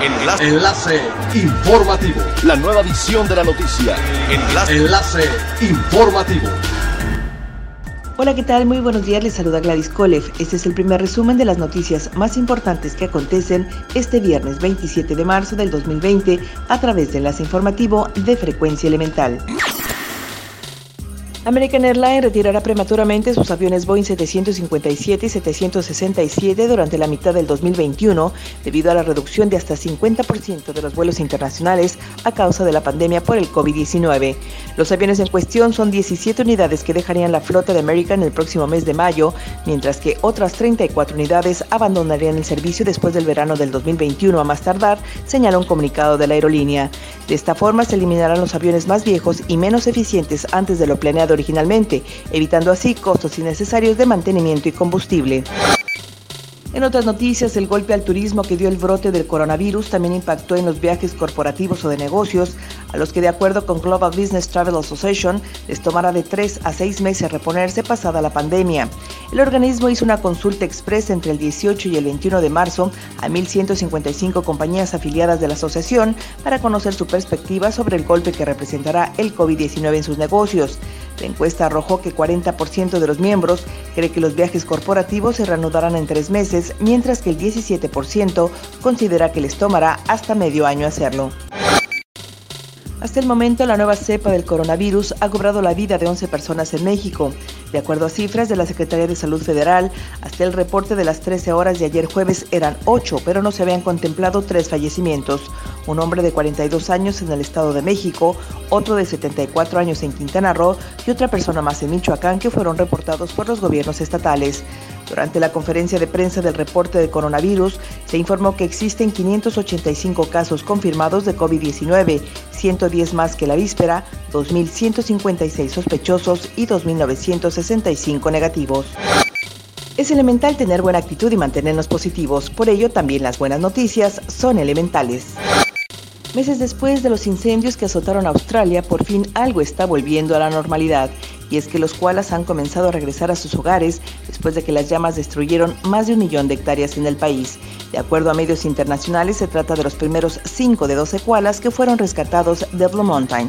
Enlace. Enlace informativo. La nueva edición de la noticia. Enlace. Enlace informativo. Hola, ¿qué tal? Muy buenos días, les saluda Gladys Kolev. Este es el primer resumen de las noticias más importantes que acontecen este viernes 27 de marzo del 2020 a través de Enlace Informativo de Frecuencia Elemental. American Airlines retirará prematuramente sus aviones Boeing 757 y 767 durante la mitad del 2021 debido a la reducción de hasta 50% de los vuelos internacionales a causa de la pandemia por el COVID-19. Los aviones en cuestión son 17 unidades que dejarían la flota de American el próximo mes de mayo, mientras que otras 34 unidades abandonarían el servicio después del verano del 2021 a más tardar, señala un comunicado de la aerolínea. De esta forma se eliminarán los aviones más viejos y menos eficientes antes de lo planeado originalmente, evitando así costos innecesarios de mantenimiento y combustible. En otras noticias, el golpe al turismo que dio el brote del coronavirus también impactó en los viajes corporativos o de negocios, a los que de acuerdo con Global Business Travel Association les tomará de tres a seis meses reponerse pasada la pandemia. El organismo hizo una consulta expresa entre el 18 y el 21 de marzo a 1.155 compañías afiliadas de la asociación para conocer su perspectiva sobre el golpe que representará el COVID-19 en sus negocios. La encuesta arrojó que 40% de los miembros cree que los viajes corporativos se reanudarán en tres meses, mientras que el 17% considera que les tomará hasta medio año hacerlo. Hasta el momento, la nueva cepa del coronavirus ha cobrado la vida de 11 personas en México. De acuerdo a cifras de la Secretaría de Salud Federal, hasta el reporte de las 13 horas de ayer jueves eran 8, pero no se habían contemplado tres fallecimientos. Un hombre de 42 años en el Estado de México, otro de 74 años en Quintana Roo y otra persona más en Michoacán que fueron reportados por los gobiernos estatales. Durante la conferencia de prensa del reporte de coronavirus, se informó que existen 585 casos confirmados de COVID-19, 110 más que la víspera, 2.156 sospechosos y 2.965 negativos. Es elemental tener buena actitud y mantenernos positivos, por ello también las buenas noticias son elementales. Meses después de los incendios que azotaron Australia, por fin algo está volviendo a la normalidad y es que los koalas han comenzado a regresar a sus hogares después de que las llamas destruyeron más de un millón de hectáreas en el país. De acuerdo a medios internacionales, se trata de los primeros 5 de 12 koalas que fueron rescatados de Blue Mountain.